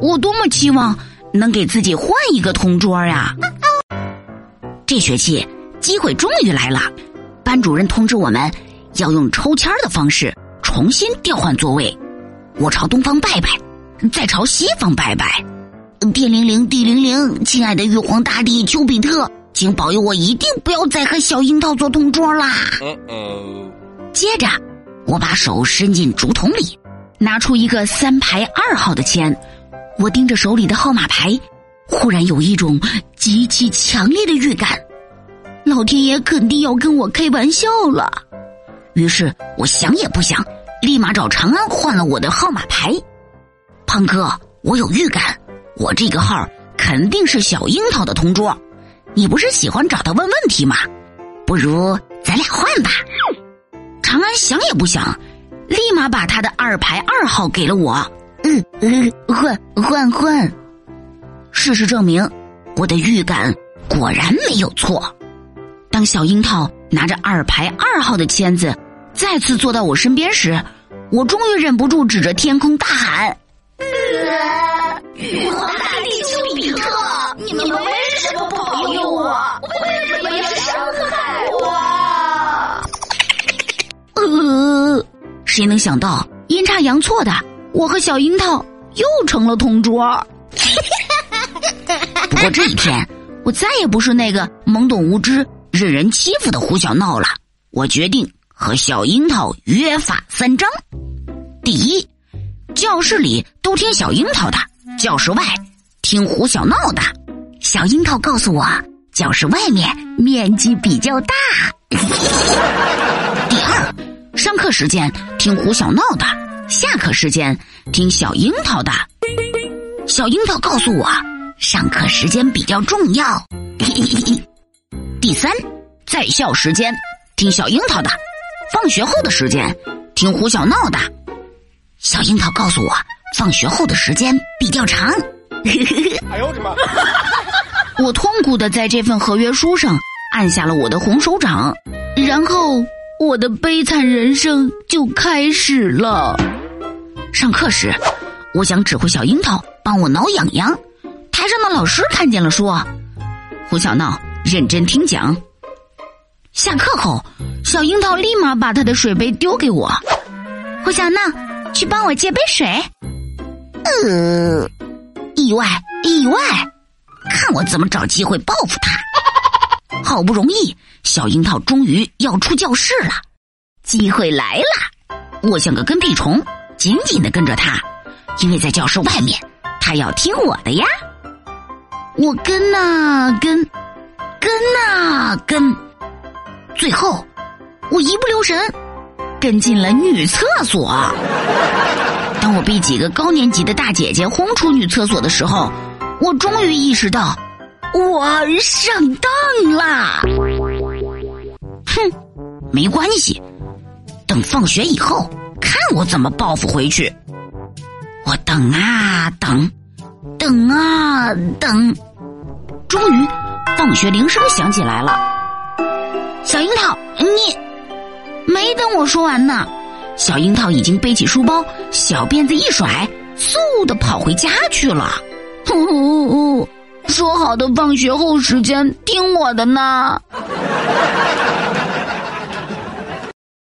我多么期望能给自己换一个同桌呀！这学期机会终于来了，班主任通知我们要用抽签的方式重新调换座位。我朝东方拜拜，再朝西方拜拜。天灵灵，地灵灵，亲爱的玉皇大帝丘比特，请保佑我一定不要再和小樱桃做同桌啦！接着，我把手伸进竹筒里，拿出一个三排二号的签。我盯着手里的号码牌，忽然有一种极其强烈的预感，老天爷肯定要跟我开玩笑了。于是我想也不想，立马找长安换了我的号码牌。胖哥，我有预感，我这个号肯定是小樱桃的同桌。你不是喜欢找他问问题吗？不如咱俩换吧。长安想也不想，立马把他的二排二号给了我。嗯，换换换。事实证明，我的预感果然没有错。当小樱桃拿着二排二号的签子再次坐到我身边时，我终于忍不住指着天空大喊：“玉皇大帝丘比特，你们为什么保佑我？为什么要伤害我？”呃，谁能想到阴差阳错的？我和小樱桃又成了同桌。不过这一天，我再也不是那个懵懂无知、任人欺负的胡小闹了。我决定和小樱桃约法三章：第一，教室里都听小樱桃的；教室外听胡小闹的。小樱桃告诉我，教室外面面积比较大。第二，上课时间听胡小闹的。下课时间听小樱桃的，小樱桃告诉我，上课时间比较重要。第三，在校时间听小樱桃的，放学后的时间听胡小闹的。小樱桃告诉我，放学后的时间比较长。哎呦我的妈！我痛苦的在这份合约书上按下了我的红手掌，然后我的悲惨人生就开始了。上课时，我想指挥小樱桃帮我挠痒痒。台上的老师看见了，说：“胡小闹，认真听讲。”下课后，小樱桃立马把他的水杯丢给我。胡小闹，去帮我接杯水。呃，意外，意外，看我怎么找机会报复他。好不容易，小樱桃终于要出教室了，机会来了。我像个跟屁虫。紧紧的跟着他，因为在教室外面，他要听我的呀。我跟呐跟，跟呐跟，最后我一不留神跟进了女厕所。当我被几个高年级的大姐姐轰出女厕所的时候，我终于意识到我上当啦。哼，没关系，等放学以后。看我怎么报复回去！我等啊等，等啊等，终于，放学铃声响起来了。小樱桃，你没等我说完呢，小樱桃已经背起书包，小辫子一甩，嗖的跑回家去了。呜呜呜，说好的放学后时间听我的呢？